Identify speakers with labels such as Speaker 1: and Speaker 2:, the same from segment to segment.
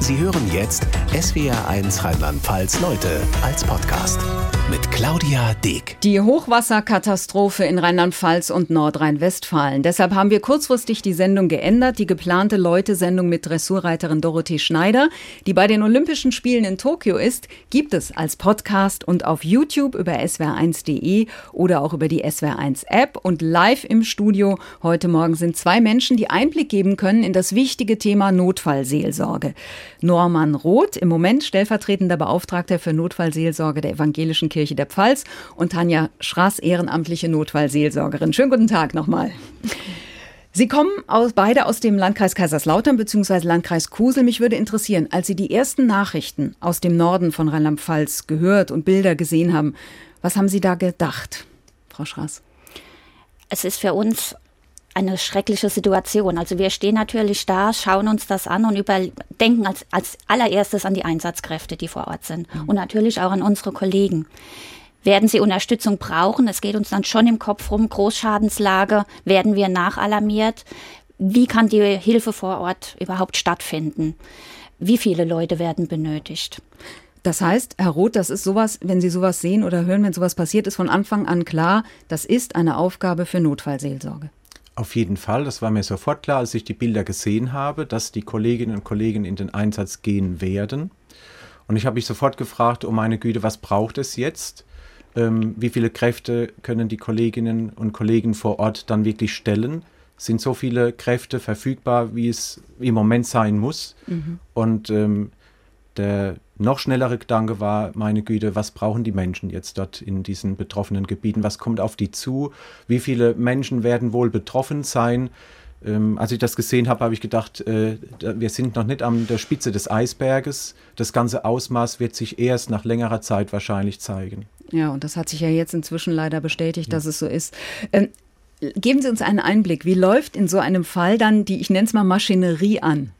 Speaker 1: Sie hören jetzt SWR1 Rheinland-Pfalz Leute als Podcast mit Claudia Deek.
Speaker 2: Die Hochwasserkatastrophe in Rheinland-Pfalz und Nordrhein-Westfalen. Deshalb haben wir kurzfristig die Sendung geändert. Die geplante Leute-Sendung mit Dressurreiterin Dorothee Schneider, die bei den Olympischen Spielen in Tokio ist, gibt es als Podcast und auf YouTube über swr1.de oder auch über die SWR1-App und live im Studio. Heute Morgen sind zwei Menschen, die Einblick geben können in das wichtige Thema Notfallseelsorge. Norman Roth, im Moment stellvertretender Beauftragter für Notfallseelsorge der Evangelischen Kirche der Pfalz und Tanja Schrass, ehrenamtliche Notfallseelsorgerin. Schönen guten Tag nochmal. Sie kommen aus, beide aus dem Landkreis Kaiserslautern bzw. Landkreis Kusel. Mich würde interessieren, als Sie die ersten Nachrichten aus dem Norden von Rheinland-Pfalz gehört und Bilder gesehen haben, was haben Sie da gedacht, Frau Schrass?
Speaker 3: Es ist für uns eine schreckliche Situation. Also wir stehen natürlich da, schauen uns das an und überdenken als, als allererstes an die Einsatzkräfte, die vor Ort sind mhm. und natürlich auch an unsere Kollegen. Werden sie Unterstützung brauchen? Es geht uns dann schon im Kopf rum, Großschadenslage, werden wir nachalarmiert? Wie kann die Hilfe vor Ort überhaupt stattfinden? Wie viele Leute werden benötigt?
Speaker 2: Das heißt, Herr Roth, das ist sowas, wenn Sie sowas sehen oder hören, wenn sowas passiert, ist von Anfang an klar, das ist eine Aufgabe für Notfallseelsorge.
Speaker 4: Auf jeden Fall, das war mir sofort klar, als ich die Bilder gesehen habe, dass die Kolleginnen und Kollegen in den Einsatz gehen werden. Und ich habe mich sofort gefragt, oh meine Güte, was braucht es jetzt? Ähm, wie viele Kräfte können die Kolleginnen und Kollegen vor Ort dann wirklich stellen? Sind so viele Kräfte verfügbar, wie es im Moment sein muss? Mhm. Und ähm, der noch schnellere Gedanke war, meine Güte, was brauchen die Menschen jetzt dort in diesen betroffenen Gebieten? Was kommt auf die zu? Wie viele Menschen werden wohl betroffen sein? Ähm, als ich das gesehen habe, habe ich gedacht, äh, wir sind noch nicht an der Spitze des Eisberges. Das ganze Ausmaß wird sich erst nach längerer Zeit wahrscheinlich zeigen.
Speaker 2: Ja, und das hat sich ja jetzt inzwischen leider bestätigt, ja. dass es so ist. Ähm, geben Sie uns einen Einblick. Wie läuft in so einem Fall dann die, ich nenne es mal Maschinerie an?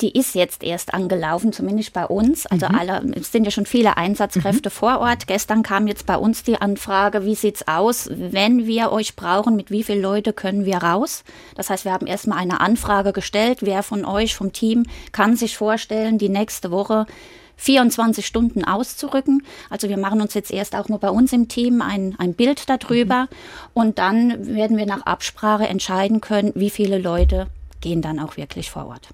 Speaker 3: Die ist jetzt erst angelaufen, zumindest bei uns. Also mhm. alle, es sind ja schon viele Einsatzkräfte mhm. vor Ort. Gestern kam jetzt bei uns die Anfrage, wie sieht's aus, wenn wir euch brauchen, mit wie vielen Leute können wir raus? Das heißt, wir haben erstmal eine Anfrage gestellt, wer von euch vom Team kann sich vorstellen, die nächste Woche 24 Stunden auszurücken. Also wir machen uns jetzt erst auch nur bei uns im Team ein, ein Bild darüber mhm. und dann werden wir nach Absprache entscheiden können, wie viele Leute gehen dann auch wirklich vor Ort.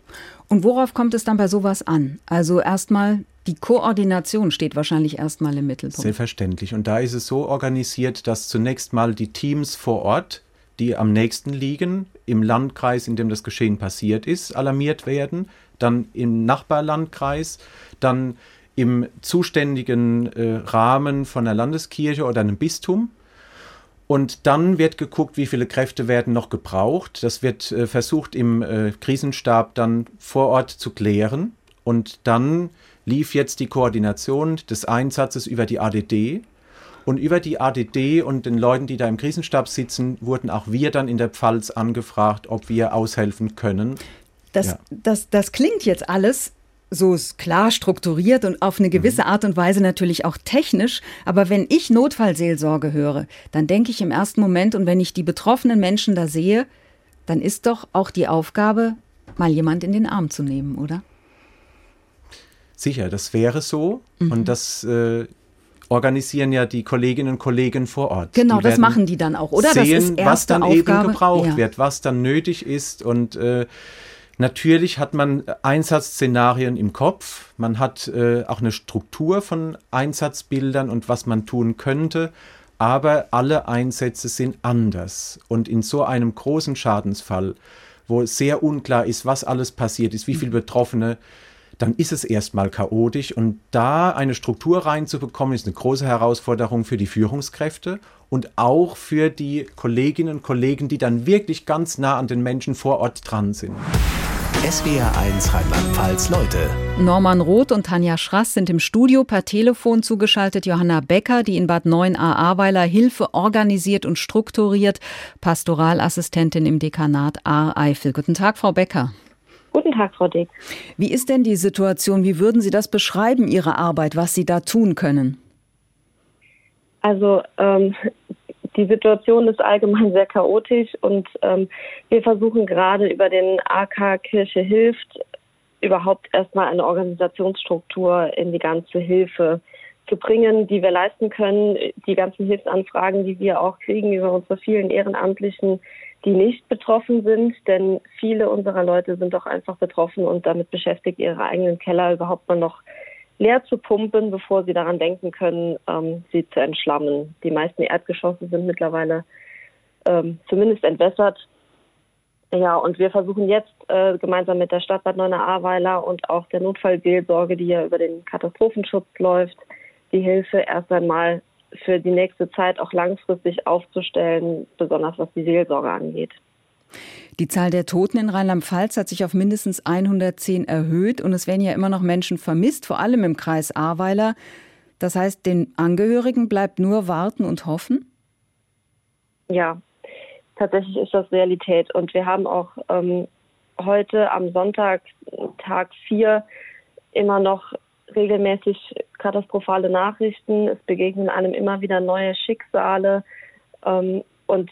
Speaker 2: Und worauf kommt es dann bei sowas an? Also erstmal die Koordination steht wahrscheinlich erstmal im Mittelpunkt.
Speaker 4: Selbstverständlich. Und da ist es so organisiert, dass zunächst mal die Teams vor Ort, die am nächsten liegen, im Landkreis, in dem das Geschehen passiert ist, alarmiert werden, dann im Nachbarlandkreis, dann im zuständigen äh, Rahmen von der Landeskirche oder einem Bistum und dann wird geguckt, wie viele Kräfte werden noch gebraucht. Das wird äh, versucht im äh, Krisenstab dann vor Ort zu klären. Und dann lief jetzt die Koordination des Einsatzes über die ADD. Und über die ADD und den Leuten, die da im Krisenstab sitzen, wurden auch wir dann in der Pfalz angefragt, ob wir aushelfen können.
Speaker 2: Das, ja. das, das klingt jetzt alles so klar strukturiert und auf eine gewisse mhm. Art und Weise natürlich auch technisch. Aber wenn ich Notfallseelsorge höre, dann denke ich im ersten Moment und wenn ich die betroffenen Menschen da sehe, dann ist doch auch die Aufgabe, mal jemand in den Arm zu nehmen, oder?
Speaker 4: Sicher, das wäre so. Mhm. Und das äh, organisieren ja die Kolleginnen und Kollegen vor Ort.
Speaker 2: Genau, das machen die dann auch, oder?
Speaker 4: Sehen, was dann Aufgabe. eben gebraucht ja. wird, was dann nötig ist und äh, Natürlich hat man Einsatzszenarien im Kopf, man hat äh, auch eine Struktur von Einsatzbildern und was man tun könnte, aber alle Einsätze sind anders. Und in so einem großen Schadensfall, wo sehr unklar ist, was alles passiert ist, wie viele Betroffene, dann ist es erstmal chaotisch. Und da eine Struktur reinzubekommen, ist eine große Herausforderung für die Führungskräfte und auch für die Kolleginnen und Kollegen, die dann wirklich ganz nah an den Menschen vor Ort dran sind.
Speaker 1: SWR1 Rheinland-Pfalz Leute.
Speaker 2: Norman Roth und Tanja Schrass sind im Studio per Telefon zugeschaltet. Johanna Becker, die in Bad 9a Ahrweiler Hilfe organisiert und strukturiert, Pastoralassistentin im Dekanat Ahr-Eifel. Guten Tag, Frau Becker.
Speaker 5: Guten Tag, Frau Dick.
Speaker 2: Wie ist denn die Situation? Wie würden Sie das beschreiben, Ihre Arbeit, was Sie da tun können?
Speaker 5: Also ähm, die Situation ist allgemein sehr chaotisch und ähm, wir versuchen gerade über den AK Kirche hilft überhaupt erstmal eine Organisationsstruktur in die ganze Hilfe zu bringen, die wir leisten können. Die ganzen Hilfsanfragen, die wir auch kriegen über unsere vielen Ehrenamtlichen, die nicht betroffen sind, denn viele unserer Leute sind doch einfach betroffen und damit beschäftigt, ihre eigenen Keller überhaupt mal noch leer zu pumpen, bevor sie daran denken können, ähm, sie zu entschlammen. Die meisten Erdgeschosse sind mittlerweile ähm, zumindest entwässert. Ja, und wir versuchen jetzt äh, gemeinsam mit der Stadt Bad Neuenahr-Ahrweiler und auch der Notfallseelsorge, die ja über den Katastrophenschutz läuft, die Hilfe erst einmal für die nächste Zeit auch langfristig aufzustellen, besonders was die Seelsorge angeht.
Speaker 2: Die Zahl der Toten in Rheinland-Pfalz hat sich auf mindestens 110 erhöht und es werden ja immer noch Menschen vermisst, vor allem im Kreis Ahrweiler. Das heißt, den Angehörigen bleibt nur warten und hoffen?
Speaker 5: Ja, tatsächlich ist das Realität. Und wir haben auch ähm, heute am Sonntag, Tag 4, immer noch regelmäßig katastrophale Nachrichten. Es begegnen einem immer wieder neue Schicksale. Ähm, und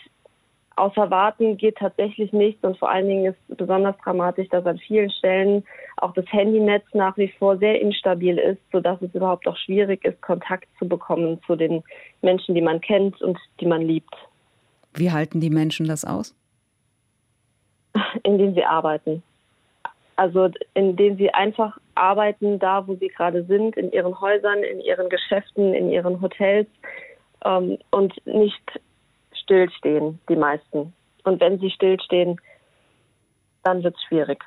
Speaker 5: außer Warten geht tatsächlich nichts. Und vor allen Dingen ist besonders dramatisch, dass an vielen Stellen auch das Handynetz nach wie vor sehr instabil ist, sodass es überhaupt auch schwierig ist, Kontakt zu bekommen zu den Menschen, die man kennt und die man liebt.
Speaker 2: Wie halten die Menschen das aus?
Speaker 5: Indem sie arbeiten. Also indem sie einfach arbeiten da, wo sie gerade sind, in ihren Häusern, in ihren Geschäften, in ihren Hotels ähm, und nicht stillstehen, die meisten. Und wenn sie stillstehen, dann wird es schwierig.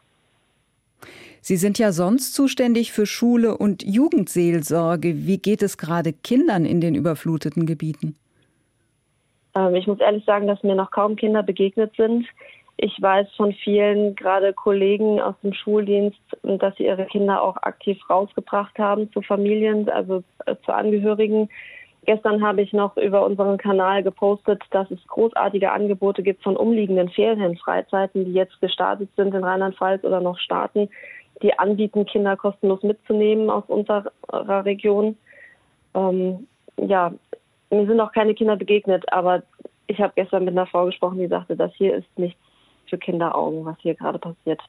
Speaker 2: Sie sind ja sonst zuständig für Schule und Jugendseelsorge. Wie geht es gerade Kindern in den überfluteten Gebieten?
Speaker 5: Ähm, ich muss ehrlich sagen, dass mir noch kaum Kinder begegnet sind. Ich weiß von vielen, gerade Kollegen aus dem Schuldienst, dass sie ihre Kinder auch aktiv rausgebracht haben zu Familien, also äh, zu Angehörigen. Gestern habe ich noch über unseren Kanal gepostet, dass es großartige Angebote gibt von umliegenden Ferienfreizeiten, die jetzt gestartet sind in Rheinland-Pfalz oder noch starten, die anbieten, Kinder kostenlos mitzunehmen aus unserer Region. Ähm, ja, mir sind auch keine Kinder begegnet, aber ich habe gestern mit einer Frau gesprochen, die sagte, das hier ist nichts für Kinderaugen, was hier gerade passiert.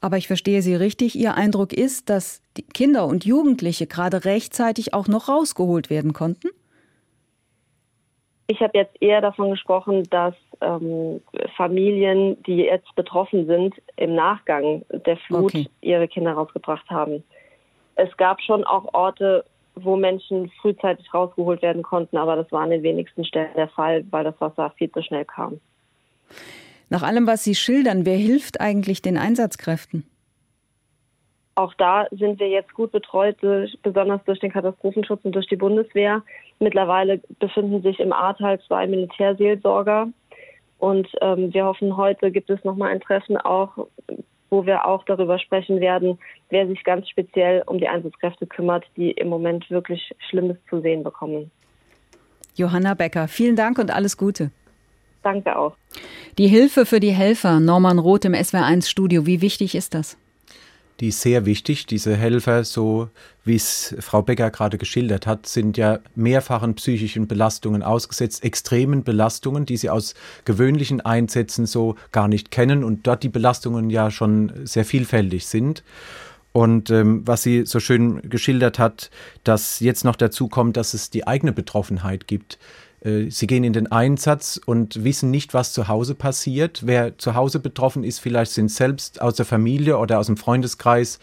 Speaker 2: Aber ich verstehe Sie richtig. Ihr Eindruck ist, dass die Kinder und Jugendliche gerade rechtzeitig auch noch rausgeholt werden konnten?
Speaker 5: Ich habe jetzt eher davon gesprochen, dass ähm, Familien, die jetzt betroffen sind, im Nachgang der Flut okay. ihre Kinder rausgebracht haben. Es gab schon auch Orte, wo Menschen frühzeitig rausgeholt werden konnten, aber das war an den wenigsten Stellen der Fall, weil das Wasser viel zu schnell kam.
Speaker 2: Nach allem, was Sie schildern, wer hilft eigentlich den Einsatzkräften?
Speaker 5: Auch da sind wir jetzt gut betreut, besonders durch den Katastrophenschutz und durch die Bundeswehr. Mittlerweile befinden sich im Ahrtal zwei Militärseelsorger. Und ähm, wir hoffen, heute gibt es nochmal ein Treffen auch, wo wir auch darüber sprechen werden, wer sich ganz speziell um die Einsatzkräfte kümmert, die im Moment wirklich Schlimmes zu sehen bekommen.
Speaker 2: Johanna Becker, vielen Dank und alles Gute.
Speaker 5: Danke auch.
Speaker 2: Die Hilfe für die Helfer, Norman Roth im SWR1 Studio, wie wichtig ist das?
Speaker 4: Die ist sehr wichtig. Diese Helfer, so wie es Frau Becker gerade geschildert hat, sind ja mehrfachen psychischen Belastungen ausgesetzt, extremen Belastungen, die sie aus gewöhnlichen Einsätzen so gar nicht kennen und dort die Belastungen ja schon sehr vielfältig sind. Und ähm, was sie so schön geschildert hat, dass jetzt noch dazu kommt, dass es die eigene Betroffenheit gibt. Äh, sie gehen in den Einsatz und wissen nicht, was zu Hause passiert. Wer zu Hause betroffen ist, vielleicht sind selbst aus der Familie oder aus dem Freundeskreis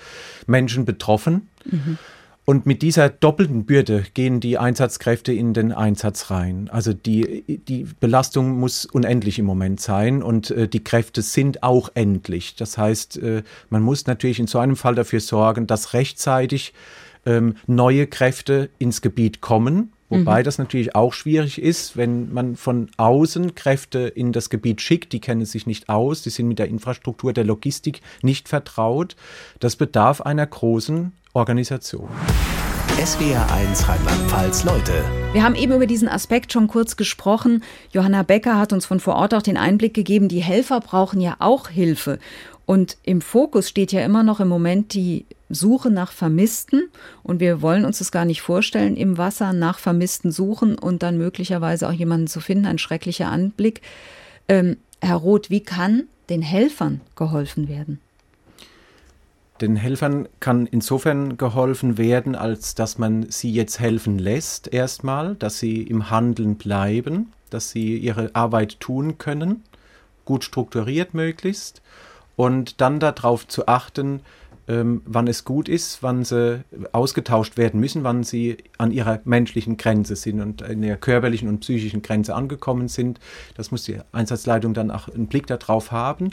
Speaker 4: Menschen betroffen. Mhm. Und mit dieser doppelten Bürde gehen die Einsatzkräfte in den Einsatz rein. Also die, die Belastung muss unendlich im Moment sein und äh, die Kräfte sind auch endlich. Das heißt, äh, man muss natürlich in so einem Fall dafür sorgen, dass rechtzeitig ähm, neue Kräfte ins Gebiet kommen Wobei mhm. das natürlich auch schwierig ist, wenn man von außen Kräfte in das Gebiet schickt, die kennen sich nicht aus, die sind mit der Infrastruktur der Logistik nicht vertraut. Das bedarf einer großen Organisation.
Speaker 1: SWR 1 Rheinland-Pfalz Leute.
Speaker 2: Wir haben eben über diesen Aspekt schon kurz gesprochen. Johanna Becker hat uns von vor Ort auch den Einblick gegeben, die Helfer brauchen ja auch Hilfe. Und im Fokus steht ja immer noch im Moment die Suche nach Vermissten und wir wollen uns das gar nicht vorstellen, im Wasser nach Vermissten suchen und dann möglicherweise auch jemanden zu finden, ein schrecklicher Anblick. Ähm, Herr Roth, wie kann den Helfern geholfen werden?
Speaker 4: Den Helfern kann insofern geholfen werden, als dass man sie jetzt helfen lässt, erstmal, dass sie im Handeln bleiben, dass sie ihre Arbeit tun können, gut strukturiert möglichst, und dann darauf zu achten, ähm, wann es gut ist, wann sie ausgetauscht werden müssen, wann sie an ihrer menschlichen Grenze sind und in der körperlichen und psychischen Grenze angekommen sind. Das muss die Einsatzleitung dann auch einen Blick darauf haben.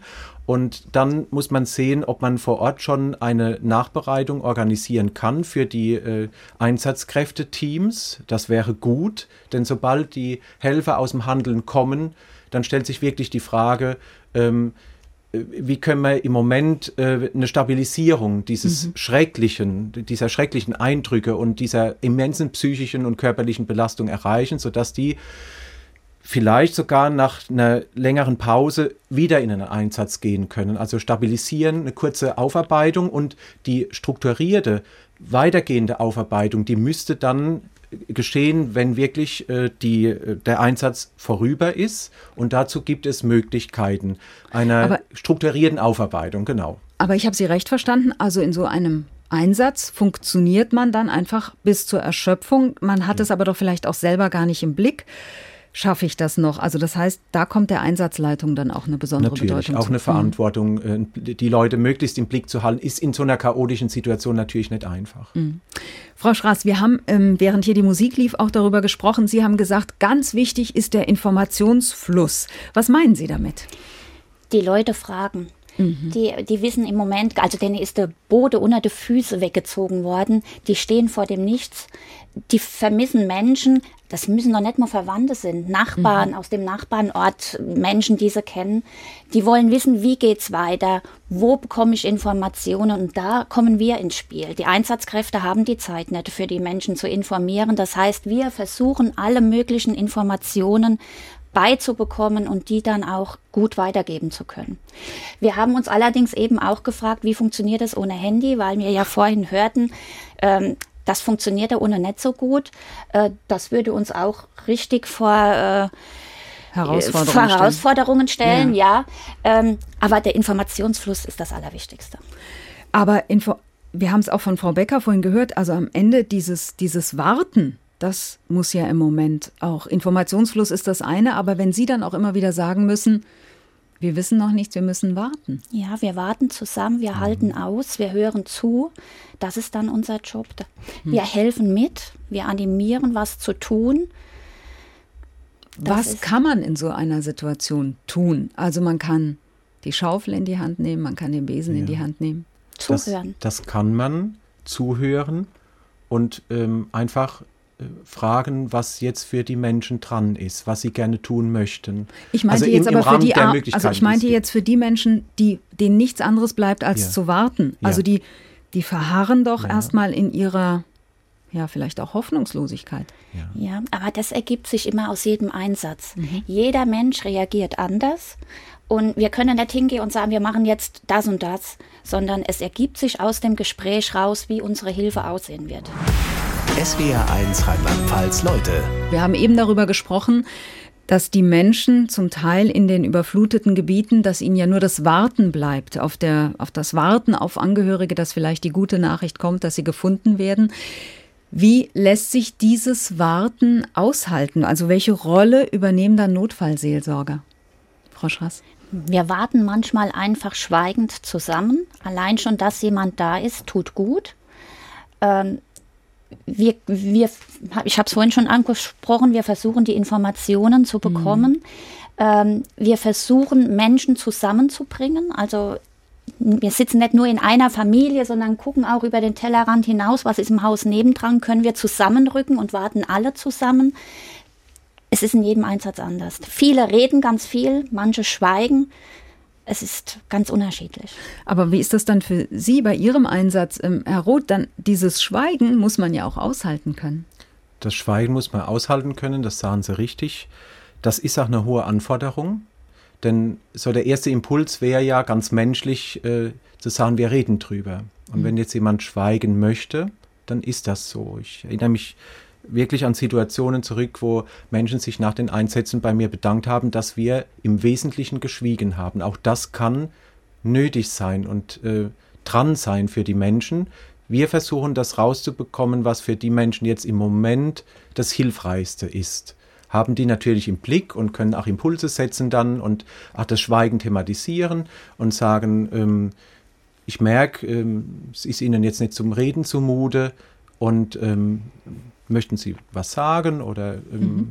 Speaker 4: Und dann muss man sehen, ob man vor Ort schon eine Nachbereitung organisieren kann für die äh, Einsatzkräfteteams. Das wäre gut, denn sobald die Helfer aus dem Handeln kommen, dann stellt sich wirklich die Frage, ähm, wie können wir im Moment äh, eine Stabilisierung dieses mhm. schrecklichen, dieser schrecklichen Eindrücke und dieser immensen psychischen und körperlichen Belastung erreichen, sodass die vielleicht sogar nach einer längeren Pause wieder in einen Einsatz gehen können. Also stabilisieren, eine kurze Aufarbeitung und die strukturierte, weitergehende Aufarbeitung, die müsste dann geschehen, wenn wirklich äh, die, äh, der Einsatz vorüber ist. Und dazu gibt es Möglichkeiten einer aber, strukturierten Aufarbeitung, genau.
Speaker 2: Aber ich habe Sie recht verstanden. Also in so einem Einsatz funktioniert man dann einfach bis zur Erschöpfung. Man hat ja. es aber doch vielleicht auch selber gar nicht im Blick schaffe ich das noch? Also das heißt, da kommt der Einsatzleitung dann auch eine besondere
Speaker 4: natürlich,
Speaker 2: Bedeutung.
Speaker 4: Auch zu. eine Verantwortung, äh, die Leute möglichst im Blick zu halten, ist in so einer chaotischen Situation natürlich nicht einfach. Mhm.
Speaker 2: Frau Schraß, wir haben, ähm, während hier die Musik lief, auch darüber gesprochen. Sie haben gesagt, ganz wichtig ist der Informationsfluss. Was meinen Sie damit?
Speaker 3: Die Leute fragen. Mhm. Die, die wissen im Moment, also denen ist der Boden unter die Füße weggezogen worden. Die stehen vor dem Nichts. Die vermissen Menschen. Das müssen doch nicht mal Verwandte sind. Nachbarn mhm. aus dem Nachbarnort, Menschen, die sie kennen. Die wollen wissen, wie geht's weiter? Wo bekomme ich Informationen? Und da kommen wir ins Spiel. Die Einsatzkräfte haben die Zeit nicht für die Menschen zu informieren. Das heißt, wir versuchen alle möglichen Informationen beizubekommen und die dann auch gut weitergeben zu können. Wir haben uns allerdings eben auch gefragt, wie funktioniert das ohne Handy, weil wir ja vorhin hörten, ähm, das funktioniert ja ohne nicht so gut. Äh, das würde uns auch richtig vor äh,
Speaker 2: Herausforderungen,
Speaker 3: Herausforderungen stellen, ja. ja. Ähm, aber der Informationsfluss ist das Allerwichtigste.
Speaker 2: Aber Info wir haben es auch von Frau Becker vorhin gehört, also am Ende dieses, dieses Warten, das muss ja im Moment auch. Informationsfluss ist das eine, aber wenn Sie dann auch immer wieder sagen müssen, wir wissen noch nichts, wir müssen warten.
Speaker 3: Ja, wir warten zusammen, wir mhm. halten aus, wir hören zu. Das ist dann unser Job. Mhm. Wir mhm. helfen mit, wir animieren, was zu tun.
Speaker 2: Das was kann man in so einer Situation tun? Also man kann die Schaufel in die Hand nehmen, man kann den Besen ja. in die Hand nehmen.
Speaker 4: Zuhören. Das, das kann man zuhören und ähm, einfach fragen, was jetzt für die Menschen dran ist, was sie gerne tun möchten.
Speaker 2: Ich meinte also jetzt im, im aber für die, also ich meinte jetzt für die Menschen, die denen nichts anderes bleibt, als ja. zu warten. Also die, die verharren doch ja. erstmal in ihrer ja, vielleicht auch Hoffnungslosigkeit.
Speaker 3: Ja. ja. aber das ergibt sich immer aus jedem Einsatz. Mhm. Jeder Mensch reagiert anders und wir können nicht hingehen und sagen, wir machen jetzt das und das, sondern es ergibt sich aus dem Gespräch raus, wie unsere Hilfe aussehen wird.
Speaker 1: SWR1 Rheinland-Pfalz Leute.
Speaker 2: Wir haben eben darüber gesprochen, dass die Menschen zum Teil in den überfluteten Gebieten, dass ihnen ja nur das Warten bleibt, auf, der, auf das Warten auf Angehörige, dass vielleicht die gute Nachricht kommt, dass sie gefunden werden. Wie lässt sich dieses Warten aushalten? Also welche Rolle übernehmen dann Notfallseelsorger? Frau Schrass.
Speaker 3: Wir warten manchmal einfach schweigend zusammen. Allein schon, dass jemand da ist, tut gut. Ähm, wir, wir, ich habe es vorhin schon angesprochen, wir versuchen die Informationen zu bekommen. Mhm. Ähm, wir versuchen Menschen zusammenzubringen. Also wir sitzen nicht nur in einer Familie, sondern gucken auch über den Tellerrand hinaus, was ist im Haus nebendran, können wir zusammenrücken und warten alle zusammen. Es ist in jedem Einsatz anders. Viele reden ganz viel, manche schweigen es ist ganz unterschiedlich.
Speaker 2: Aber wie ist das dann für Sie bei Ihrem Einsatz, ähm, Herr Roth? Dann dieses Schweigen muss man ja auch aushalten können.
Speaker 4: Das Schweigen muss man aushalten können, das sahen Sie richtig. Das ist auch eine hohe Anforderung, denn so der erste Impuls wäre ja ganz menschlich äh, zu sagen, wir reden drüber. Und mhm. wenn jetzt jemand schweigen möchte, dann ist das so. Ich erinnere mich wirklich an Situationen zurück, wo Menschen sich nach den Einsätzen bei mir bedankt haben, dass wir im Wesentlichen geschwiegen haben. Auch das kann nötig sein und äh, dran sein für die Menschen. Wir versuchen das rauszubekommen, was für die Menschen jetzt im Moment das Hilfreichste ist. Haben die natürlich im Blick und können auch Impulse setzen dann und auch das Schweigen thematisieren und sagen, ähm, ich merke, ähm, es ist Ihnen jetzt nicht zum Reden zumute und ähm, möchten Sie was sagen oder ähm, mhm.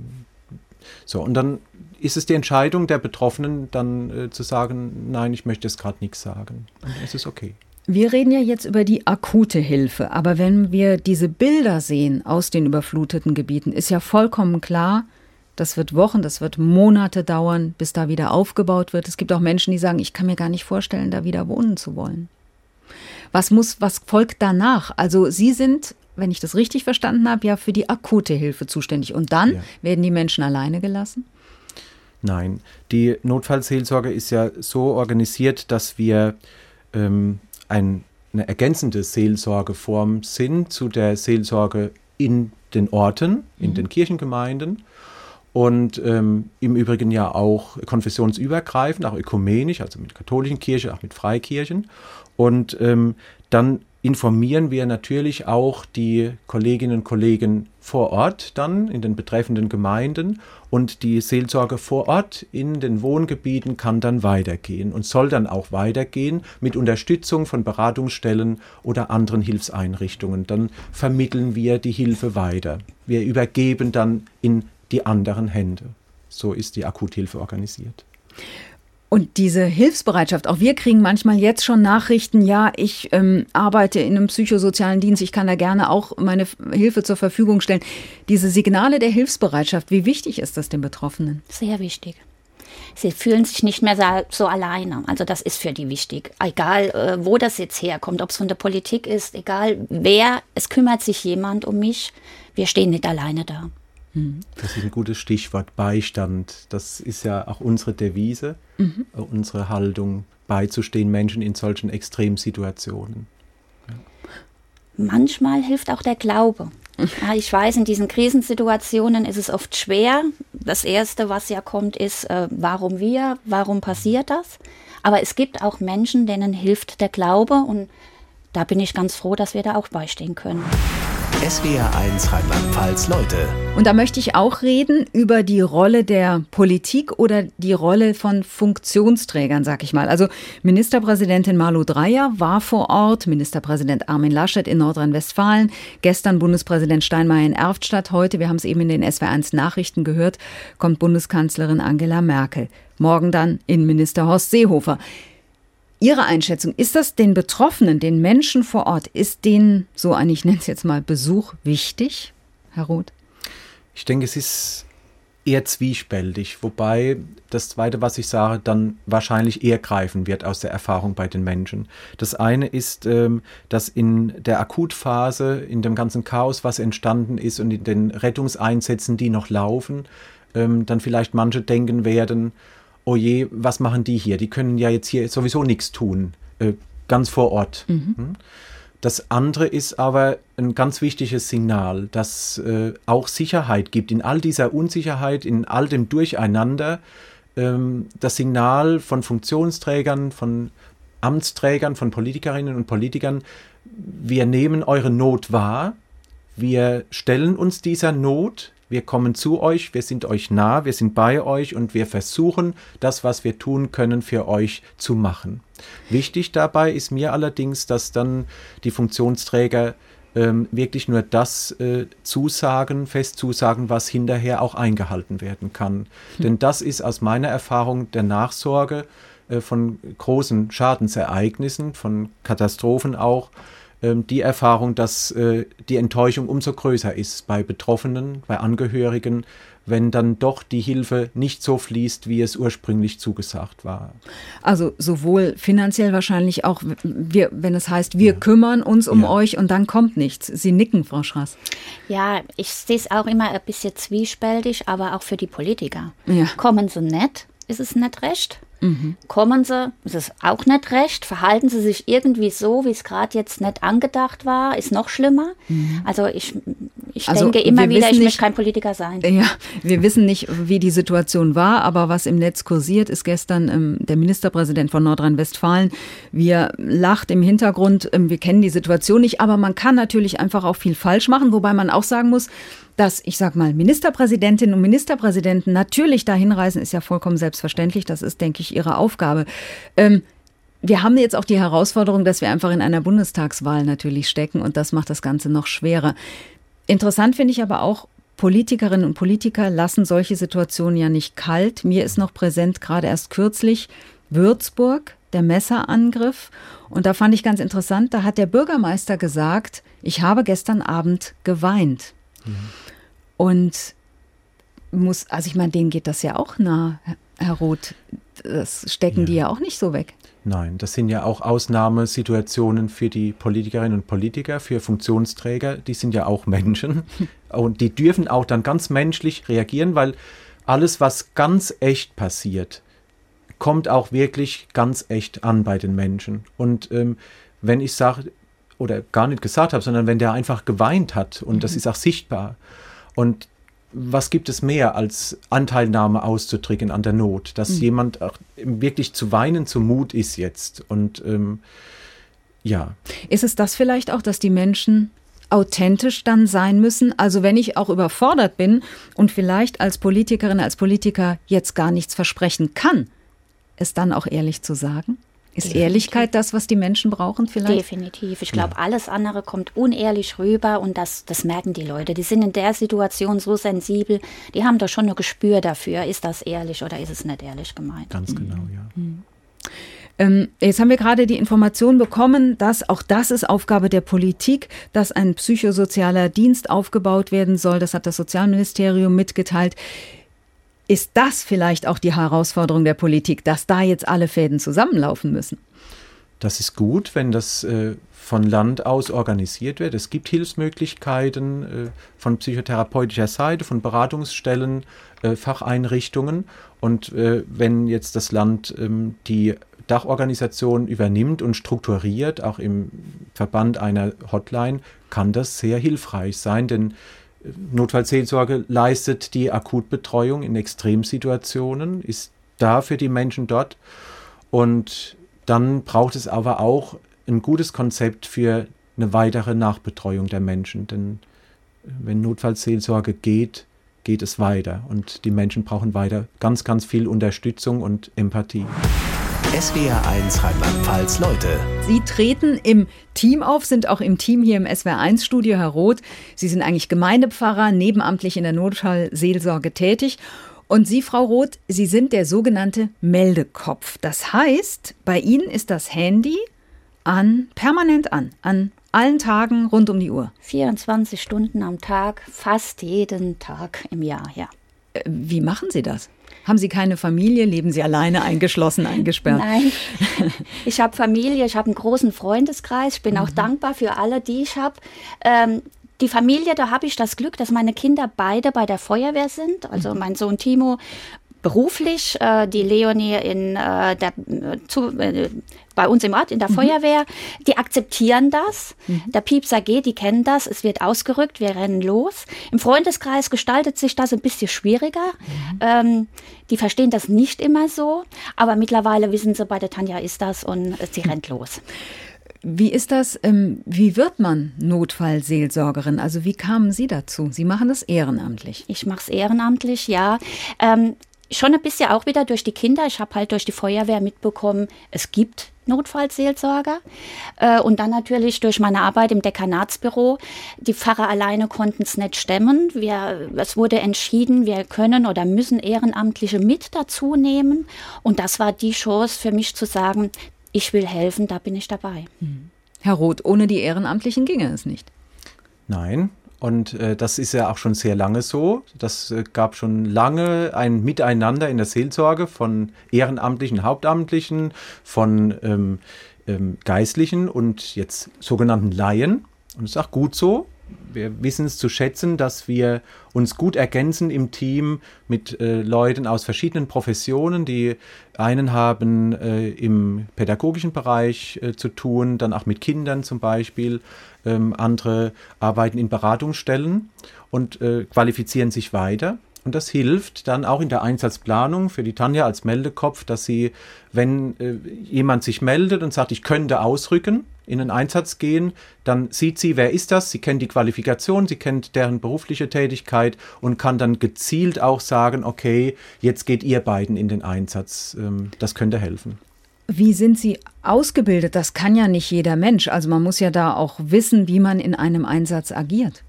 Speaker 4: so. Und dann ist es die Entscheidung der Betroffenen, dann äh, zu sagen, nein, ich möchte jetzt gerade nichts sagen. Dann ist es okay.
Speaker 2: Wir reden ja jetzt über die akute Hilfe, aber wenn wir diese Bilder sehen aus den überfluteten Gebieten, ist ja vollkommen klar, das wird Wochen, das wird Monate dauern, bis da wieder aufgebaut wird. Es gibt auch Menschen, die sagen, ich kann mir gar nicht vorstellen, da wieder wohnen zu wollen. Was muss, was folgt danach? Also Sie sind, wenn ich das richtig verstanden habe, ja für die akute Hilfe zuständig. Und dann ja. werden die Menschen alleine gelassen?
Speaker 4: Nein, die Notfallseelsorge ist ja so organisiert, dass wir ähm, ein, eine ergänzende Seelsorgeform sind zu der Seelsorge in den Orten, in mhm. den Kirchengemeinden und ähm, im Übrigen ja auch konfessionsübergreifend, auch ökumenisch, also mit katholischen Kirchen, auch mit Freikirchen. Und ähm, dann informieren wir natürlich auch die Kolleginnen und Kollegen vor Ort dann in den betreffenden Gemeinden und die Seelsorge vor Ort in den Wohngebieten kann dann weitergehen und soll dann auch weitergehen mit Unterstützung von Beratungsstellen oder anderen Hilfseinrichtungen. Dann vermitteln wir die Hilfe weiter. Wir übergeben dann in die anderen Hände. So ist die Akuthilfe organisiert.
Speaker 2: Und diese Hilfsbereitschaft, auch wir kriegen manchmal jetzt schon Nachrichten, ja, ich ähm, arbeite in einem psychosozialen Dienst, ich kann da gerne auch meine Hilfe zur Verfügung stellen. Diese Signale der Hilfsbereitschaft, wie wichtig ist das den Betroffenen?
Speaker 3: Sehr wichtig. Sie fühlen sich nicht mehr so alleine. Also das ist für die wichtig. Egal, äh, wo das jetzt herkommt, ob es von der Politik ist, egal wer, es kümmert sich jemand um mich. Wir stehen nicht alleine da.
Speaker 4: Mhm. Das ist ein gutes Stichwort, Beistand. Das ist ja auch unsere Devise, mhm. unsere Haltung, beizustehen Menschen in solchen Extremsituationen.
Speaker 3: Manchmal hilft auch der Glaube. Ja, ich weiß, in diesen Krisensituationen ist es oft schwer. Das Erste, was ja kommt, ist, äh, warum wir, warum passiert das? Aber es gibt auch Menschen, denen hilft der Glaube und da bin ich ganz froh, dass wir da auch beistehen können.
Speaker 1: SWR1 Rheinland-Pfalz Leute.
Speaker 2: Und da möchte ich auch reden über die Rolle der Politik oder die Rolle von Funktionsträgern, sag ich mal. Also Ministerpräsidentin Malu Dreyer war vor Ort, Ministerpräsident Armin Laschet in Nordrhein-Westfalen, gestern Bundespräsident Steinmeier in Erftstadt, heute, wir haben es eben in den SWR1 Nachrichten gehört, kommt Bundeskanzlerin Angela Merkel. Morgen dann Innenminister Horst Seehofer. Ihre Einschätzung, ist das den Betroffenen, den Menschen vor Ort, ist denen so ein, ich nenne es jetzt mal Besuch wichtig, Herr Roth?
Speaker 4: Ich denke, es ist eher zwiespältig, wobei das Zweite, was ich sage, dann wahrscheinlich eher greifen wird aus der Erfahrung bei den Menschen. Das eine ist, ähm, dass in der Akutphase, in dem ganzen Chaos, was entstanden ist und in den Rettungseinsätzen, die noch laufen, ähm, dann vielleicht manche denken werden, oh je, was machen die hier? Die können ja jetzt hier sowieso nichts tun, äh, ganz vor Ort. Mhm. Hm? Das andere ist aber ein ganz wichtiges Signal, dass äh, auch Sicherheit gibt. In all dieser Unsicherheit, in all dem Durcheinander, ähm, das Signal von Funktionsträgern, von Amtsträgern, von Politikerinnen und Politikern, wir nehmen eure Not wahr, wir stellen uns dieser Not, wir kommen zu euch, wir sind euch nah, wir sind bei euch und wir versuchen, das, was wir tun können, für euch zu machen. Wichtig dabei ist mir allerdings, dass dann die Funktionsträger ähm, wirklich nur das äh, zusagen, fest zusagen, was hinterher auch eingehalten werden kann. Hm. Denn das ist aus meiner Erfahrung der Nachsorge äh, von großen Schadensereignissen, von Katastrophen auch, die Erfahrung, dass äh, die Enttäuschung umso größer ist bei Betroffenen, bei Angehörigen, wenn dann doch die Hilfe nicht so fließt, wie es ursprünglich zugesagt war.
Speaker 2: Also sowohl finanziell wahrscheinlich auch, wir, wenn es heißt, wir ja. kümmern uns um ja. euch und dann kommt nichts. Sie nicken, Frau Schrass.
Speaker 3: Ja, ich sehe es auch immer ein bisschen zwiespältig, aber auch für die Politiker. Ja. Kommen sie nett, ist es nicht recht. Mhm. Kommen sie, ist es auch nicht recht, verhalten sie sich irgendwie so, wie es gerade jetzt nicht angedacht war, ist noch schlimmer. Mhm. Also ich, ich also denke immer wieder, ich nicht, möchte kein Politiker sein.
Speaker 2: Ja, wir wissen nicht, wie die Situation war, aber was im Netz kursiert, ist gestern ähm, der Ministerpräsident von Nordrhein-Westfalen. Wir lacht im Hintergrund, ähm, wir kennen die Situation nicht, aber man kann natürlich einfach auch viel falsch machen, wobei man auch sagen muss, dass, ich sag mal, Ministerpräsidentinnen und Ministerpräsidenten natürlich dahin reisen, ist ja vollkommen selbstverständlich. Das ist, denke ich, ihre Aufgabe. Ähm, wir haben jetzt auch die Herausforderung, dass wir einfach in einer Bundestagswahl natürlich stecken und das macht das Ganze noch schwerer. Interessant finde ich aber auch, Politikerinnen und Politiker lassen solche Situationen ja nicht kalt. Mir ist noch präsent, gerade erst kürzlich, Würzburg, der Messerangriff. Und da fand ich ganz interessant, da hat der Bürgermeister gesagt, ich habe gestern Abend geweint. Mhm. Und muss, also ich meine, denen geht das ja auch nah, Herr Roth. Das stecken ja. die ja auch nicht so weg.
Speaker 4: Nein, das sind ja auch Ausnahmesituationen für die Politikerinnen und Politiker, für Funktionsträger. Die sind ja auch Menschen und die dürfen auch dann ganz menschlich reagieren, weil alles, was ganz echt passiert, kommt auch wirklich ganz echt an bei den Menschen. Und ähm, wenn ich sage, oder gar nicht gesagt habe, sondern wenn der einfach geweint hat und mhm. das ist auch sichtbar. Und was gibt es mehr als Anteilnahme auszudrücken an der Not, dass mhm. jemand auch wirklich zu weinen zu Mut ist jetzt und ähm, ja.
Speaker 2: Ist es das vielleicht auch, dass die Menschen authentisch dann sein müssen? Also wenn ich auch überfordert bin und vielleicht als Politikerin, als Politiker jetzt gar nichts versprechen kann, es dann auch ehrlich zu sagen? Ist Definitiv. Ehrlichkeit das, was die Menschen brauchen vielleicht?
Speaker 3: Definitiv. Ich glaube, ja. alles andere kommt unehrlich rüber und das, das merken die Leute. Die sind in der Situation so sensibel, die haben doch schon ein Gespür dafür, ist das ehrlich oder ist es nicht ehrlich gemeint.
Speaker 4: Ganz genau, ja. Mhm.
Speaker 2: Ähm, jetzt haben wir gerade die Information bekommen, dass auch das ist Aufgabe der Politik, dass ein psychosozialer Dienst aufgebaut werden soll. Das hat das Sozialministerium mitgeteilt. Ist das vielleicht auch die Herausforderung der Politik, dass da jetzt alle Fäden zusammenlaufen müssen?
Speaker 4: Das ist gut, wenn das äh, von Land aus organisiert wird. Es gibt Hilfsmöglichkeiten äh, von psychotherapeutischer Seite, von Beratungsstellen, äh, Facheinrichtungen. Und äh, wenn jetzt das Land ähm, die Dachorganisation übernimmt und strukturiert, auch im Verband einer Hotline, kann das sehr hilfreich sein, denn Notfallseelsorge leistet die Akutbetreuung in Extremsituationen, ist da für die Menschen dort. Und dann braucht es aber auch ein gutes Konzept für eine weitere Nachbetreuung der Menschen. Denn wenn Notfallseelsorge geht, geht es weiter. Und die Menschen brauchen weiter ganz, ganz viel Unterstützung und Empathie.
Speaker 1: SWR1 Rheinland-Pfalz Leute.
Speaker 2: Sie treten im Team auf, sind auch im Team hier im SWR1-Studio, Herr Roth. Sie sind eigentlich Gemeindepfarrer, nebenamtlich in der Notfallseelsorge tätig. Und Sie, Frau Roth, Sie sind der sogenannte Meldekopf. Das heißt, bei Ihnen ist das Handy an, permanent an, an allen Tagen rund um die Uhr.
Speaker 3: 24 Stunden am Tag, fast jeden Tag im Jahr, ja.
Speaker 2: Wie machen Sie das? Haben Sie keine Familie? Leben Sie alleine eingeschlossen, eingesperrt?
Speaker 3: Nein, ich habe Familie, ich habe einen großen Freundeskreis. Ich bin mhm. auch dankbar für alle, die ich habe. Ähm, die Familie, da habe ich das Glück, dass meine Kinder beide bei der Feuerwehr sind. Also mhm. mein Sohn Timo beruflich, äh, die Leonie in äh, der, zu, äh, bei uns im Ort in der mhm. Feuerwehr, die akzeptieren das. Mhm. Der Piepser geht, die kennen das, es wird ausgerückt, wir rennen los. Im Freundeskreis gestaltet sich das ein bisschen schwieriger. Mhm. Ähm, die verstehen das nicht immer so, aber mittlerweile wissen sie, bei der Tanja ist das und sie rennt los.
Speaker 2: Wie ist das? Ähm, wie wird man Notfallseelsorgerin? Also wie kamen Sie dazu? Sie machen das ehrenamtlich.
Speaker 3: Ich mache es ehrenamtlich, ja. Ähm, schon ein bisschen auch wieder durch die Kinder. Ich habe halt durch die Feuerwehr mitbekommen, es gibt Notfallseelsorger. Äh, und dann natürlich durch meine Arbeit im Dekanatsbüro. Die Pfarrer alleine konnten es nicht stemmen. Wir, es wurde entschieden, wir können oder müssen Ehrenamtliche mit dazu nehmen. Und das war die Chance für mich zu sagen, ich will helfen, da bin ich dabei. Hm.
Speaker 2: Herr Roth, ohne die Ehrenamtlichen ginge es nicht.
Speaker 4: Nein, und äh, das ist ja auch schon sehr lange so. Das äh, gab schon lange ein Miteinander in der Seelsorge von Ehrenamtlichen, Hauptamtlichen, von ähm, ähm, Geistlichen und jetzt sogenannten Laien. Und das ist auch gut so. Wir wissen es zu schätzen, dass wir uns gut ergänzen im Team mit äh, Leuten aus verschiedenen Professionen. Die einen haben äh, im pädagogischen Bereich äh, zu tun, dann auch mit Kindern zum Beispiel. Ähm, andere arbeiten in Beratungsstellen und äh, qualifizieren sich weiter. Und das hilft dann auch in der Einsatzplanung für die Tanja als Meldekopf, dass sie, wenn äh, jemand sich meldet und sagt, ich könnte ausrücken, in den Einsatz gehen, dann sieht sie, wer ist das, sie kennt die Qualifikation, sie kennt deren berufliche Tätigkeit und kann dann gezielt auch sagen, okay, jetzt geht ihr beiden in den Einsatz. Ähm, das könnte helfen.
Speaker 2: Wie sind Sie ausgebildet? Das kann ja nicht jeder Mensch. Also man muss ja da auch wissen, wie man in einem Einsatz agiert.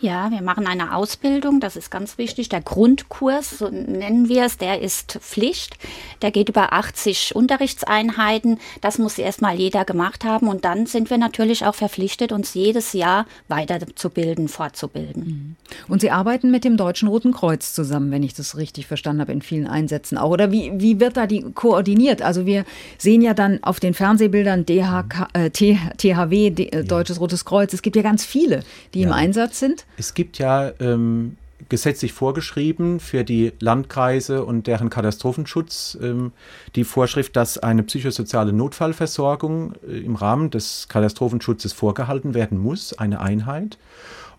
Speaker 3: Ja, wir machen eine Ausbildung, das ist ganz wichtig. Der Grundkurs, so nennen wir es, der ist Pflicht. Der geht über 80 Unterrichtseinheiten. Das muss erstmal jeder gemacht haben. Und dann sind wir natürlich auch verpflichtet, uns jedes Jahr weiterzubilden, fortzubilden. Mhm.
Speaker 2: Und Sie arbeiten mit dem Deutschen Roten Kreuz zusammen, wenn ich das richtig verstanden habe, in vielen Einsätzen auch. Oder wie, wie wird da die koordiniert? Also wir sehen ja dann auf den Fernsehbildern DHK, äh, THW, D, äh, Deutsches Rotes Kreuz. Es gibt ja ganz viele, die ja. im Einsatz sind.
Speaker 4: Es gibt ja ähm, gesetzlich vorgeschrieben für die Landkreise und deren Katastrophenschutz ähm, die Vorschrift, dass eine psychosoziale Notfallversorgung äh, im Rahmen des Katastrophenschutzes vorgehalten werden muss, eine Einheit.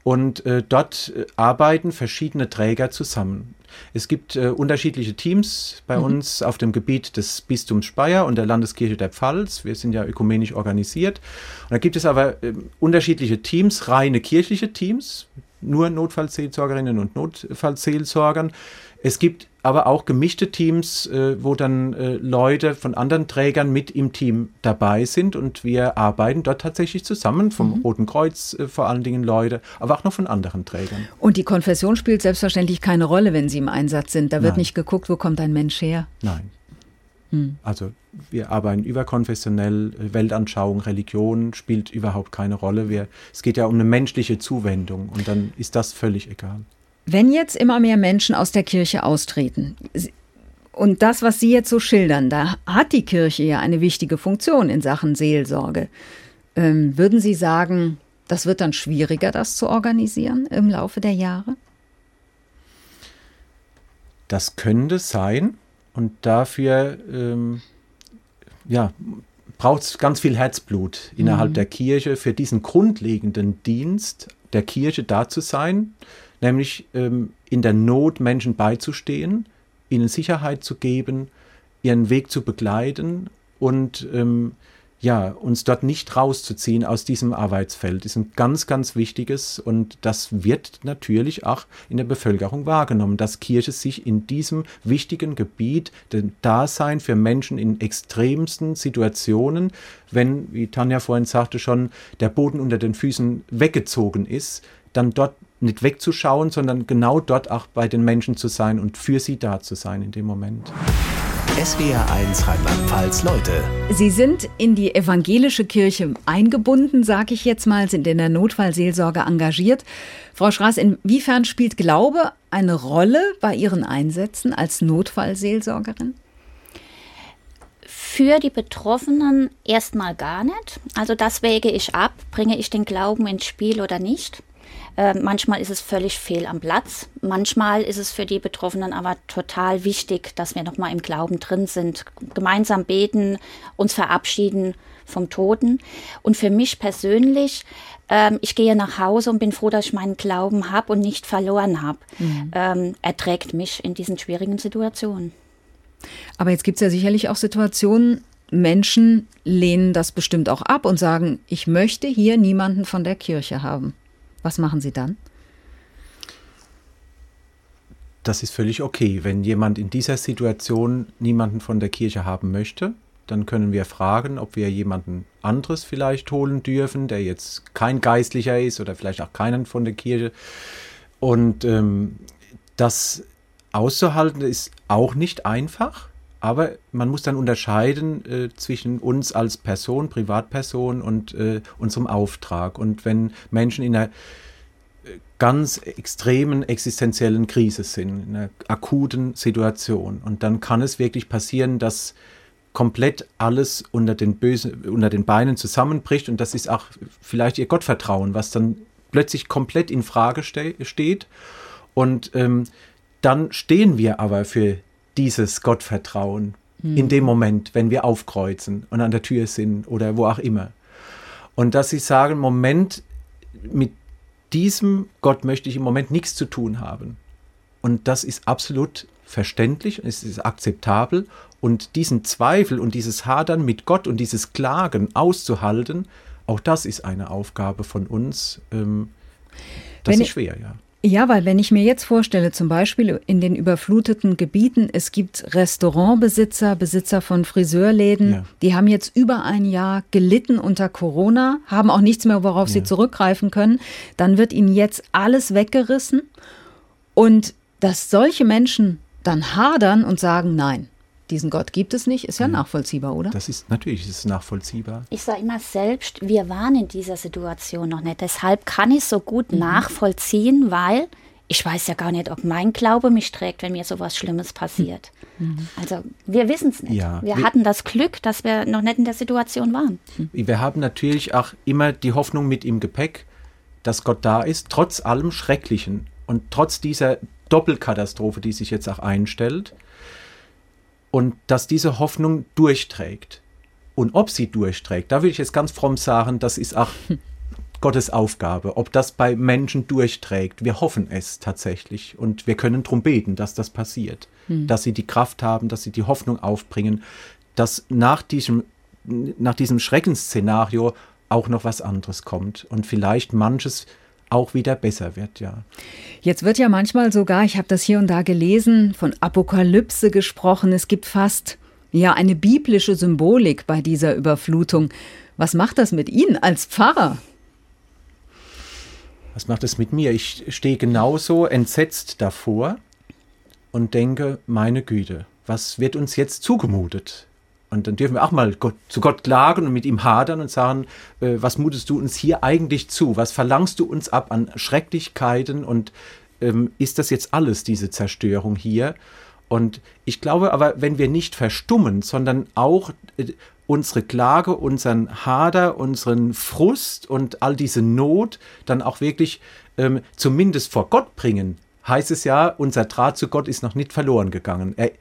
Speaker 4: Und äh, dort äh, arbeiten verschiedene Träger zusammen. Es gibt äh, unterschiedliche Teams bei mhm. uns auf dem Gebiet des Bistums Speyer und der Landeskirche der Pfalz. Wir sind ja ökumenisch organisiert. Und da gibt es aber äh, unterschiedliche Teams, reine kirchliche Teams, nur Notfallseelsorgerinnen und Notfallseelsorgern. Es gibt aber auch gemischte Teams, äh, wo dann äh, Leute von anderen Trägern mit im Team dabei sind und wir arbeiten dort tatsächlich zusammen, vom mhm. Roten Kreuz äh, vor allen Dingen Leute, aber auch noch von anderen Trägern.
Speaker 2: Und die Konfession spielt selbstverständlich keine Rolle, wenn Sie im Einsatz sind. Da wird Nein. nicht geguckt, wo kommt ein Mensch her.
Speaker 4: Nein. Hm. Also wir arbeiten überkonfessionell, Weltanschauung, Religion spielt überhaupt keine Rolle. Wir, es geht ja um eine menschliche Zuwendung und dann ist das völlig egal.
Speaker 2: Wenn jetzt immer mehr Menschen aus der Kirche austreten, und das, was Sie jetzt so schildern, da hat die Kirche ja eine wichtige Funktion in Sachen Seelsorge. Ähm, würden Sie sagen, das wird dann schwieriger, das zu organisieren im Laufe der Jahre?
Speaker 4: Das könnte sein. Und dafür ähm, ja, braucht es ganz viel Herzblut innerhalb mhm. der Kirche für diesen grundlegenden Dienst der Kirche da zu sein, nämlich ähm, in der Not Menschen beizustehen, ihnen Sicherheit zu geben, ihren Weg zu begleiten und ähm, ja, uns dort nicht rauszuziehen aus diesem Arbeitsfeld ist ein ganz, ganz wichtiges und das wird natürlich auch in der Bevölkerung wahrgenommen, dass Kirche sich in diesem wichtigen Gebiet, dem Dasein für Menschen in extremsten Situationen, wenn, wie Tanja vorhin sagte schon, der Boden unter den Füßen weggezogen ist, dann dort nicht wegzuschauen, sondern genau dort auch bei den Menschen zu sein und für sie da zu sein in dem Moment.
Speaker 1: SWR1 Rheinland-Pfalz Leute.
Speaker 2: Sie sind in die evangelische Kirche eingebunden, sage ich jetzt mal, sind in der Notfallseelsorge engagiert. Frau Schraß, inwiefern spielt Glaube eine Rolle bei Ihren Einsätzen als Notfallseelsorgerin?
Speaker 3: Für die Betroffenen erstmal gar nicht. Also das wäge ich ab. Bringe ich den Glauben ins Spiel oder nicht? Äh, manchmal ist es völlig fehl am Platz. Manchmal ist es für die Betroffenen aber total wichtig, dass wir nochmal im Glauben drin sind, gemeinsam beten, uns verabschieden vom Toten. Und für mich persönlich, ähm, ich gehe nach Hause und bin froh, dass ich meinen Glauben habe und nicht verloren habe. Mhm. Ähm, er trägt mich in diesen schwierigen Situationen.
Speaker 2: Aber jetzt gibt es ja sicherlich auch Situationen, Menschen lehnen das bestimmt auch ab und sagen, ich möchte hier niemanden von der Kirche haben. Was machen Sie dann?
Speaker 4: Das ist völlig okay. Wenn jemand in dieser Situation niemanden von der Kirche haben möchte, dann können wir fragen, ob wir jemanden anderes vielleicht holen dürfen, der jetzt kein Geistlicher ist oder vielleicht auch keinen von der Kirche. Und ähm, das auszuhalten ist auch nicht einfach, aber man muss dann unterscheiden äh, zwischen uns als Person, Privatperson und äh, unserem Auftrag. Und wenn Menschen in einer äh, ganz extremen existenziellen Krise sind, in einer akuten Situation, und dann kann es wirklich passieren, dass komplett alles unter den, bösen, unter den Beinen zusammenbricht und das ist auch vielleicht ihr Gottvertrauen, was dann plötzlich komplett in Frage ste steht. Und ähm, dann stehen wir aber für dieses Gottvertrauen mhm. in dem Moment, wenn wir aufkreuzen und an der Tür sind oder wo auch immer. Und dass sie sagen, Moment, mit diesem Gott möchte ich im Moment nichts zu tun haben. Und das ist absolut verständlich, es ist akzeptabel. Und diesen Zweifel und dieses Hadern mit Gott und dieses Klagen auszuhalten, auch das ist eine Aufgabe von uns. Ähm, das Wenn ist schwer, ja.
Speaker 2: Ja, weil wenn ich mir jetzt vorstelle, zum Beispiel in den überfluteten Gebieten, es gibt Restaurantbesitzer, Besitzer von Friseurläden, ja. die haben jetzt über ein Jahr gelitten unter Corona, haben auch nichts mehr, worauf ja. sie zurückgreifen können, dann wird ihnen jetzt alles weggerissen und dass solche Menschen dann hadern und sagen, nein, diesen Gott gibt es nicht, ist ja, ja, nachvollziehbar, oder?
Speaker 4: Das ist natürlich ist nachvollziehbar.
Speaker 3: Ich sage immer selbst, wir waren in dieser Situation noch nicht. Deshalb kann ich so gut mhm. nachvollziehen, weil ich weiß ja gar nicht, ob mein Glaube mich trägt, wenn mir sowas Schlimmes passiert. Mhm. Also wir wissen es nicht. Ja, wir, wir, hatten das Glück, dass wir noch nicht in der Situation waren.
Speaker 4: Wir haben natürlich auch immer die Hoffnung mit im Gepäck, dass Gott da ist, trotz allem Schrecklichen und trotz dieser Doppelkatastrophe, die sich jetzt auch einstellt und dass diese Hoffnung durchträgt. Und ob sie durchträgt, da will ich jetzt ganz fromm sagen, das ist auch Gottes Aufgabe, ob das bei Menschen durchträgt. Wir hoffen es tatsächlich und wir können darum beten, dass das passiert, hm. dass sie die Kraft haben, dass sie die Hoffnung aufbringen, dass nach diesem, nach diesem Schreckensszenario auch noch was anderes kommt und vielleicht manches auch wieder besser wird, ja.
Speaker 2: Jetzt wird ja manchmal sogar, ich habe das hier und da gelesen, von Apokalypse gesprochen. Es gibt fast ja eine biblische Symbolik bei dieser Überflutung. Was macht das mit Ihnen als Pfarrer?
Speaker 4: Was macht es mit mir? Ich stehe genauso entsetzt davor und denke, meine Güte, was wird uns jetzt zugemutet? Und dann dürfen wir auch mal Gott, zu Gott klagen und mit ihm hadern und sagen, äh, was mutest du uns hier eigentlich zu? Was verlangst du uns ab an Schrecklichkeiten? Und ähm, ist das jetzt alles, diese Zerstörung hier? Und ich glaube aber, wenn wir nicht verstummen, sondern auch äh, unsere Klage, unseren Hader, unseren Frust und all diese Not dann auch wirklich ähm, zumindest vor Gott bringen, heißt es ja, unser Draht zu Gott ist noch nicht verloren gegangen. Er,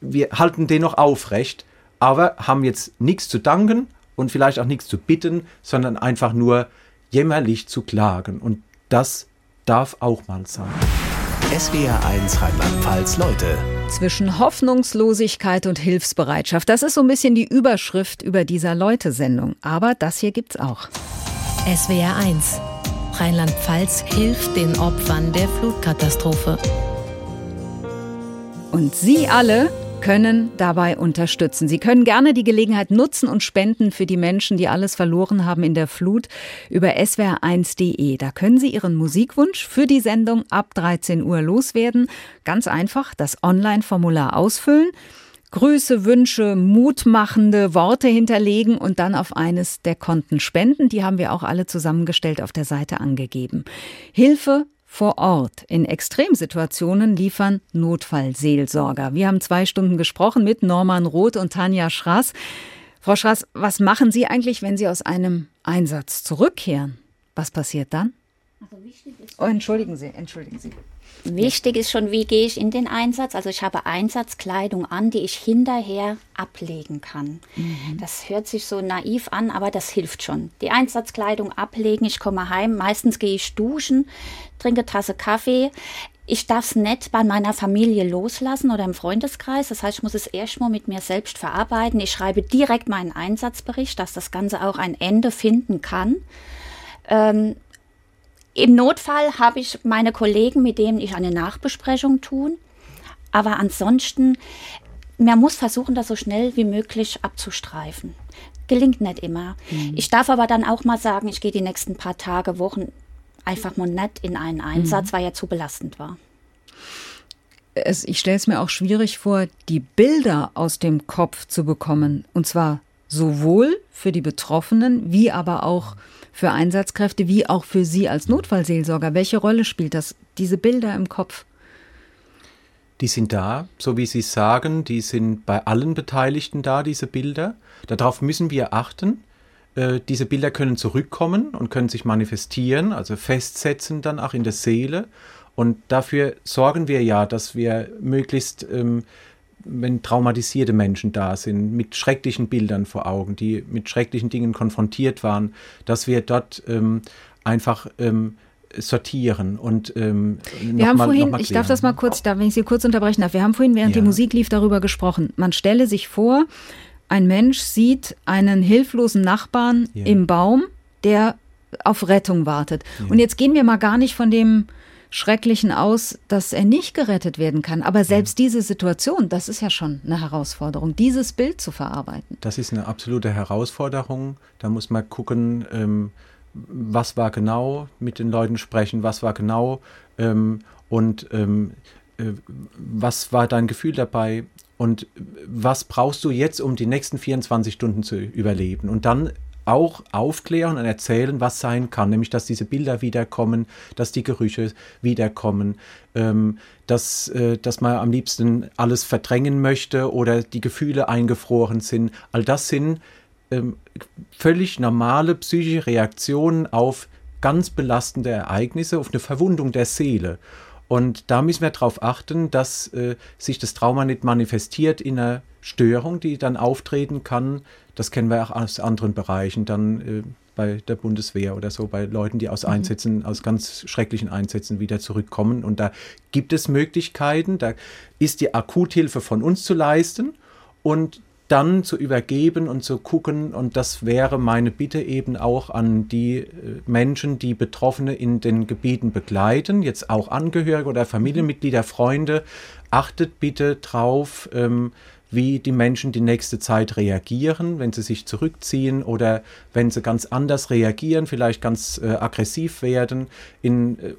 Speaker 4: wir halten den noch aufrecht aber haben jetzt nichts zu danken und vielleicht auch nichts zu bitten, sondern einfach nur jämmerlich zu klagen. Und das darf auch mal sein.
Speaker 1: SWR 1 Rheinland-Pfalz Leute.
Speaker 2: Zwischen Hoffnungslosigkeit und Hilfsbereitschaft. Das ist so ein bisschen die Überschrift über dieser Leute-Sendung. Aber das hier gibt's auch.
Speaker 6: SWR 1. Rheinland-Pfalz hilft den Opfern der Flutkatastrophe.
Speaker 2: Und Sie alle können dabei unterstützen. Sie können gerne die Gelegenheit nutzen und spenden für die Menschen, die alles verloren haben in der Flut über swr1.de. Da können Sie Ihren Musikwunsch für die Sendung ab 13 Uhr loswerden. Ganz einfach das Online-Formular ausfüllen. Grüße, Wünsche, mutmachende Worte hinterlegen und dann auf eines der Konten spenden. Die haben wir auch alle zusammengestellt auf der Seite angegeben. Hilfe vor Ort in Extremsituationen liefern Notfallseelsorger. Wir haben zwei Stunden gesprochen mit Norman Roth und Tanja Schrass. Frau Schrass, was machen Sie eigentlich, wenn Sie aus einem Einsatz zurückkehren? Was passiert dann? Also oh, entschuldigen Sie, entschuldigen Sie.
Speaker 3: Wichtig ist schon, wie gehe ich in den Einsatz. Also ich habe Einsatzkleidung an, die ich hinterher ablegen kann. Mhm. Das hört sich so naiv an, aber das hilft schon. Die Einsatzkleidung ablegen, ich komme heim, meistens gehe ich duschen, trinke Tasse Kaffee. Ich darf es nicht bei meiner Familie loslassen oder im Freundeskreis. Das heißt, ich muss es erstmal mit mir selbst verarbeiten. Ich schreibe direkt meinen Einsatzbericht, dass das Ganze auch ein Ende finden kann. Ähm, im Notfall habe ich meine Kollegen, mit denen ich eine Nachbesprechung tun. Aber ansonsten, man muss versuchen, das so schnell wie möglich abzustreifen. Gelingt nicht immer. Mhm. Ich darf aber dann auch mal sagen, ich gehe die nächsten paar Tage, Wochen einfach mal nicht in einen Einsatz, mhm. weil er zu belastend war.
Speaker 2: Es, ich stelle es mir auch schwierig vor, die Bilder aus dem Kopf zu bekommen. Und zwar sowohl für die Betroffenen wie aber auch für Einsatzkräfte wie auch für Sie als Notfallseelsorger? Welche Rolle spielt das, diese Bilder im Kopf?
Speaker 4: Die sind da, so wie Sie sagen, die sind bei allen Beteiligten da, diese Bilder. Darauf müssen wir achten. äh, diese Bilder können zurückkommen und können sich manifestieren, also festsetzen dann auch in der Seele. Und dafür sorgen wir ja, dass wir möglichst, ähm, wenn traumatisierte Menschen da sind, mit schrecklichen Bildern vor Augen, die mit schrecklichen Dingen konfrontiert waren, dass wir dort ähm, einfach ähm, sortieren und ähm,
Speaker 2: wir haben mal, vorhin, ich darf das mal kurz, da wenn ich Sie kurz unterbrechen darf, wir haben vorhin, während ja. die Musik lief, darüber gesprochen. Man stelle sich vor, ein Mensch sieht einen hilflosen Nachbarn ja. im Baum, der auf Rettung wartet. Ja. Und jetzt gehen wir mal gar nicht von dem Schrecklichen aus, dass er nicht gerettet werden kann. Aber selbst diese Situation, das ist ja schon eine Herausforderung, dieses Bild zu verarbeiten.
Speaker 4: Das ist eine absolute Herausforderung. Da muss man gucken, ähm, was war genau, mit den Leuten sprechen, was war genau ähm, und ähm, äh, was war dein Gefühl dabei und was brauchst du jetzt, um die nächsten 24 Stunden zu überleben. Und dann auch aufklären und erzählen, was sein kann, nämlich dass diese Bilder wiederkommen, dass die Gerüche wiederkommen, ähm, dass, äh, dass man am liebsten alles verdrängen möchte oder die Gefühle eingefroren sind. All das sind ähm, völlig normale psychische Reaktionen auf ganz belastende Ereignisse, auf eine Verwundung der Seele. Und da müssen wir darauf achten, dass äh, sich das Trauma nicht manifestiert in einer Störung, die dann auftreten kann. Das kennen wir auch aus anderen Bereichen, dann äh, bei der Bundeswehr oder so, bei Leuten, die aus mhm. Einsätzen, aus ganz schrecklichen Einsätzen wieder zurückkommen. Und da gibt es Möglichkeiten, da ist die Akuthilfe von uns zu leisten und dann zu übergeben und zu gucken, und das wäre meine Bitte eben auch an die äh, Menschen, die Betroffene in den Gebieten begleiten, jetzt auch Angehörige oder Familienmitglieder, Freunde, achtet bitte drauf, ähm, wie die Menschen die nächste Zeit reagieren, wenn sie sich zurückziehen oder wenn sie ganz anders reagieren, vielleicht ganz äh, aggressiv werden, in äh,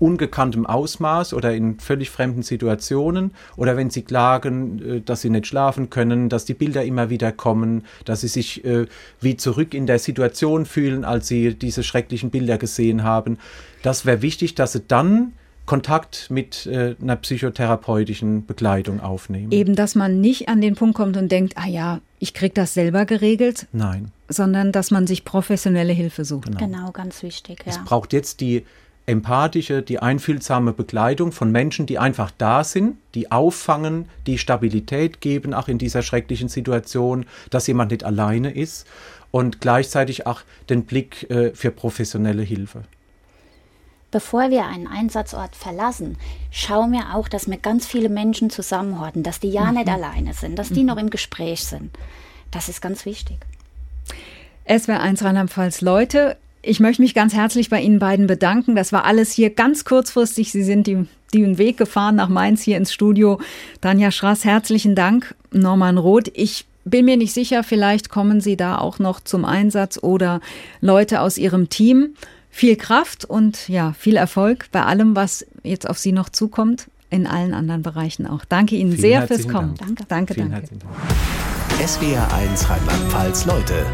Speaker 4: ungekanntem Ausmaß oder in völlig fremden Situationen oder wenn sie klagen, äh, dass sie nicht schlafen können, dass die Bilder immer wieder kommen, dass sie sich äh, wie zurück in der Situation fühlen, als sie diese schrecklichen Bilder gesehen haben. Das wäre wichtig, dass sie dann Kontakt mit äh, einer psychotherapeutischen Begleitung aufnehmen.
Speaker 2: Eben, dass man nicht an den Punkt kommt und denkt, ah ja, ich kriege das selber geregelt.
Speaker 4: Nein.
Speaker 2: Sondern dass man sich professionelle Hilfe sucht.
Speaker 3: Genau, genau ganz wichtig.
Speaker 4: Ja. Es braucht jetzt die empathische, die einfühlsame Begleitung von Menschen, die einfach da sind, die auffangen, die Stabilität geben, auch in dieser schrecklichen Situation, dass jemand nicht alleine ist und gleichzeitig auch den Blick äh, für professionelle Hilfe.
Speaker 3: Bevor wir einen Einsatzort verlassen, schauen wir auch, dass wir ganz viele Menschen zusammenhorten, dass die ja mhm. nicht alleine sind, dass die mhm. noch im Gespräch sind. Das ist ganz wichtig.
Speaker 2: SWR 1 Rheinland-Pfalz Leute, ich möchte mich ganz herzlich bei Ihnen beiden bedanken. Das war alles hier ganz kurzfristig. Sie sind die, den Weg gefahren nach Mainz hier ins Studio. Danja Schrass, herzlichen Dank. Norman Roth, ich bin mir nicht sicher, vielleicht kommen Sie da auch noch zum Einsatz oder Leute aus Ihrem Team. Viel Kraft und ja, viel Erfolg bei allem, was jetzt auf Sie noch zukommt, in allen anderen Bereichen auch. Danke Ihnen Vielen sehr fürs Kommen.
Speaker 3: Dank.
Speaker 2: Danke, danke. danke.
Speaker 1: SWR 1 Rheinland-Pfalz Leute